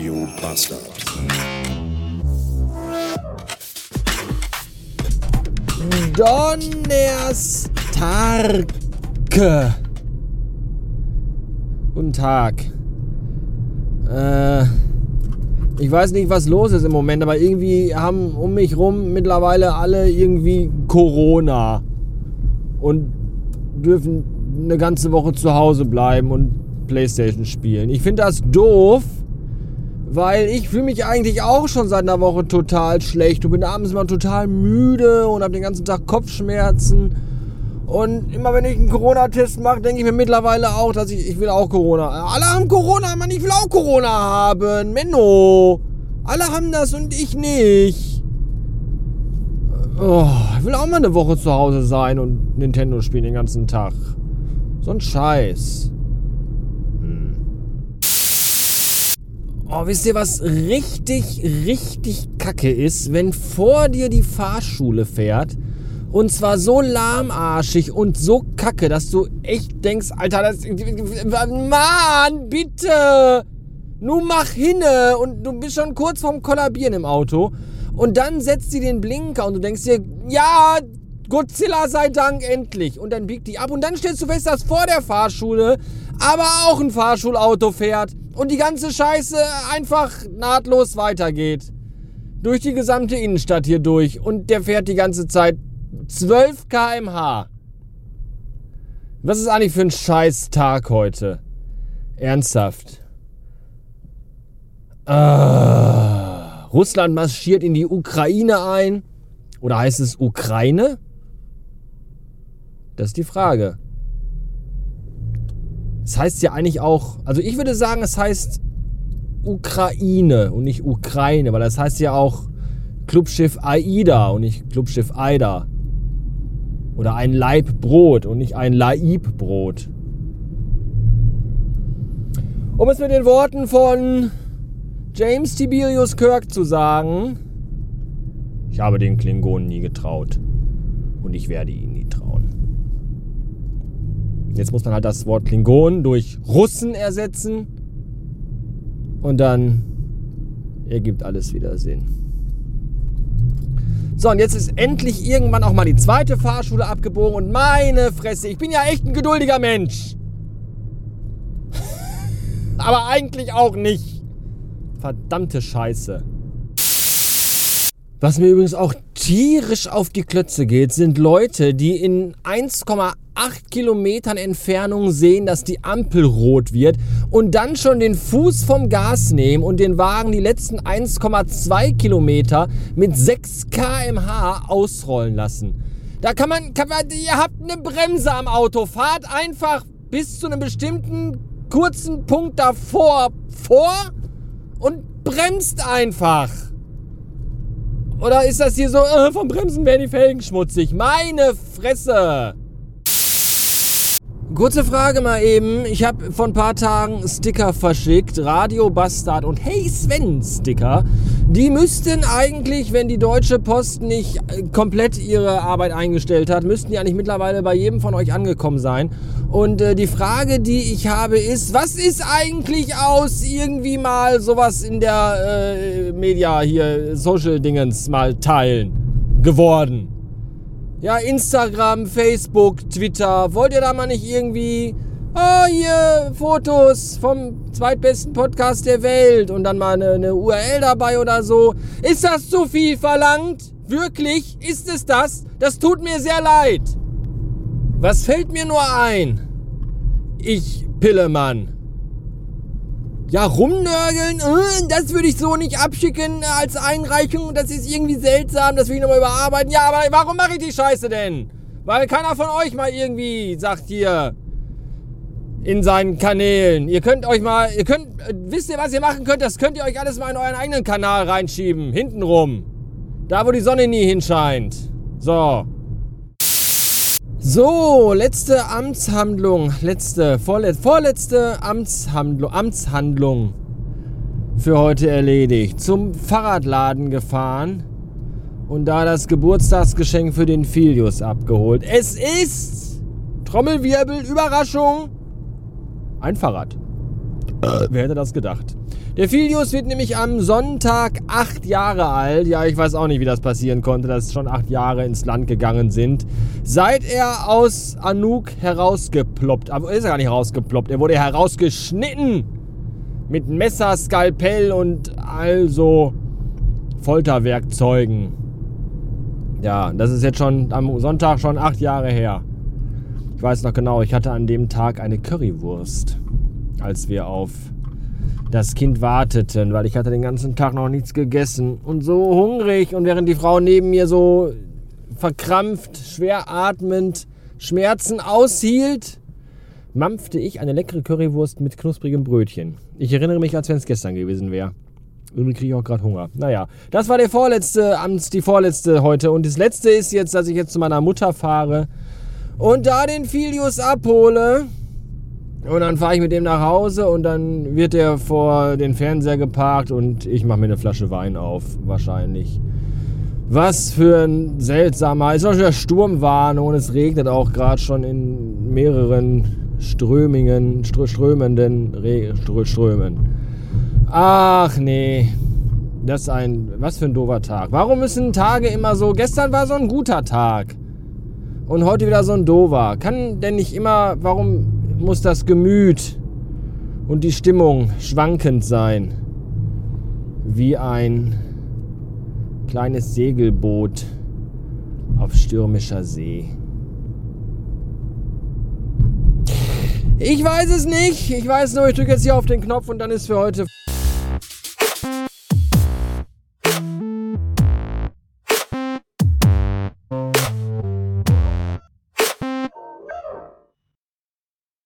Radio Bastard. Donnerstag. Guten Tag. Äh, ich weiß nicht, was los ist im Moment, aber irgendwie haben um mich rum mittlerweile alle irgendwie Corona und dürfen eine ganze Woche zu Hause bleiben und Playstation spielen. Ich finde das doof, weil ich fühle mich eigentlich auch schon seit einer Woche total schlecht und bin abends immer total müde und habe den ganzen Tag Kopfschmerzen. Und immer wenn ich einen Corona-Test mache, denke ich mir mittlerweile auch, dass ich, ich will auch Corona. Alle haben Corona, Mann, ich will auch Corona haben. Menno. Alle haben das und ich nicht. Oh, ich will auch mal eine Woche zu Hause sein und Nintendo spielen den ganzen Tag. So ein Scheiß. Oh, wisst ihr, was richtig, richtig kacke ist? Wenn vor dir die Fahrschule fährt und zwar so lahmarschig und so kacke, dass du echt denkst, Alter, das. Mann, bitte! Nun mach hinne! Und du bist schon kurz vorm Kollabieren im Auto. Und dann setzt sie den Blinker und du denkst dir, ja, Godzilla sei Dank endlich. Und dann biegt die ab und dann stellst du fest, dass vor der Fahrschule aber auch ein Fahrschulauto fährt und die ganze Scheiße einfach nahtlos weitergeht. Durch die gesamte Innenstadt hier durch und der fährt die ganze Zeit 12 km/h. Was ist eigentlich für ein scheiß Tag heute? Ernsthaft. Ah, Russland marschiert in die Ukraine ein. Oder heißt es Ukraine? Das ist die Frage. Es heißt ja eigentlich auch, also ich würde sagen, es heißt Ukraine und nicht Ukraine, weil das heißt ja auch Clubschiff AIDA und nicht Clubschiff AIDA. Oder ein Laib Brot und nicht ein Laib Brot. Um es mit den Worten von James Tiberius Kirk zu sagen, ich habe den Klingonen nie getraut und ich werde ihnen nie trauen. Jetzt muss man halt das Wort Klingon durch Russen ersetzen. Und dann ergibt alles wieder Sinn. So, und jetzt ist endlich irgendwann auch mal die zweite Fahrschule abgebogen und meine Fresse, ich bin ja echt ein geduldiger Mensch. Aber eigentlich auch nicht. Verdammte Scheiße. Was mir übrigens auch tierisch auf die Klötze geht, sind Leute, die in 1,8 Kilometern Entfernung sehen, dass die Ampel rot wird und dann schon den Fuß vom Gas nehmen und den Wagen die letzten 1,2 Kilometer mit 6 kmh ausrollen lassen. Da kann man, kann man, ihr habt eine Bremse am Auto, fahrt einfach bis zu einem bestimmten kurzen Punkt davor vor und bremst einfach. Oder ist das hier so, äh, vom Bremsen werden die Felgen schmutzig? Meine Fresse! Kurze Frage mal eben. Ich habe vor ein paar Tagen Sticker verschickt. Radio Bastard und Hey Sven Sticker. Die müssten eigentlich, wenn die Deutsche Post nicht äh, komplett ihre Arbeit eingestellt hat, müssten die eigentlich mittlerweile bei jedem von euch angekommen sein. Und äh, die Frage, die ich habe, ist, was ist eigentlich aus irgendwie mal sowas in der äh, Media hier, Social-Dingens mal teilen geworden? Ja, Instagram, Facebook, Twitter. Wollt ihr da mal nicht irgendwie, oh, hier Fotos vom zweitbesten Podcast der Welt und dann mal eine, eine URL dabei oder so? Ist das zu viel verlangt? Wirklich? Ist es das? Das tut mir sehr leid. Was fällt mir nur ein? Ich, Pillemann. Ja, rumnörgeln, äh, das würde ich so nicht abschicken als Einreichung. Das ist irgendwie seltsam, das will ich nochmal überarbeiten. Ja, aber warum mache ich die Scheiße denn? Weil keiner von euch mal irgendwie sagt hier in seinen Kanälen. Ihr könnt euch mal, ihr könnt, äh, wisst ihr, was ihr machen könnt? Das könnt ihr euch alles mal in euren eigenen Kanal reinschieben. Hintenrum. Da, wo die Sonne nie hinscheint. So. So, letzte Amtshandlung, letzte, vorletzte, vorletzte Amtshandlung, Amtshandlung für heute erledigt. Zum Fahrradladen gefahren und da das Geburtstagsgeschenk für den Filius abgeholt. Es ist, Trommelwirbel, Überraschung, ein Fahrrad. Wer hätte das gedacht? Der Filius wird nämlich am Sonntag acht Jahre alt. Ja, ich weiß auch nicht, wie das passieren konnte, dass schon acht Jahre ins Land gegangen sind. Seit er aus Anouk herausgeploppt, aber ist er gar nicht herausgeploppt, er wurde herausgeschnitten. Mit Messer, Skalpell und also Folterwerkzeugen. Ja, das ist jetzt schon am Sonntag schon acht Jahre her. Ich weiß noch genau, ich hatte an dem Tag eine Currywurst, als wir auf das Kind warteten, weil ich hatte den ganzen Tag noch nichts gegessen und so hungrig und während die Frau neben mir so verkrampft, schwer atmend Schmerzen aushielt, mampfte ich eine leckere Currywurst mit knusprigem Brötchen. Ich erinnere mich, als wenn es gestern gewesen wäre. Irgendwie kriege ich auch gerade Hunger. Naja, das war der vorletzte, die vorletzte heute. Und das letzte ist jetzt, dass ich jetzt zu meiner Mutter fahre und da den Filius abhole. Und dann fahre ich mit dem nach Hause und dann wird er vor den Fernseher geparkt und ich mache mir eine Flasche Wein auf, wahrscheinlich. Was für ein seltsamer, ist auch schon wieder Sturmwarnung und es regnet auch gerade schon in mehreren Strömingen, strömenden Re Strömen. Ach nee, das ist ein, was für ein doofer Tag. Warum müssen Tage immer so, gestern war so ein guter Tag und heute wieder so ein doofer. Kann denn nicht immer, warum muss das Gemüt und die Stimmung schwankend sein, wie ein kleines Segelboot auf stürmischer See. Ich weiß es nicht. Ich weiß nur, ich drücke jetzt hier auf den Knopf und dann ist für heute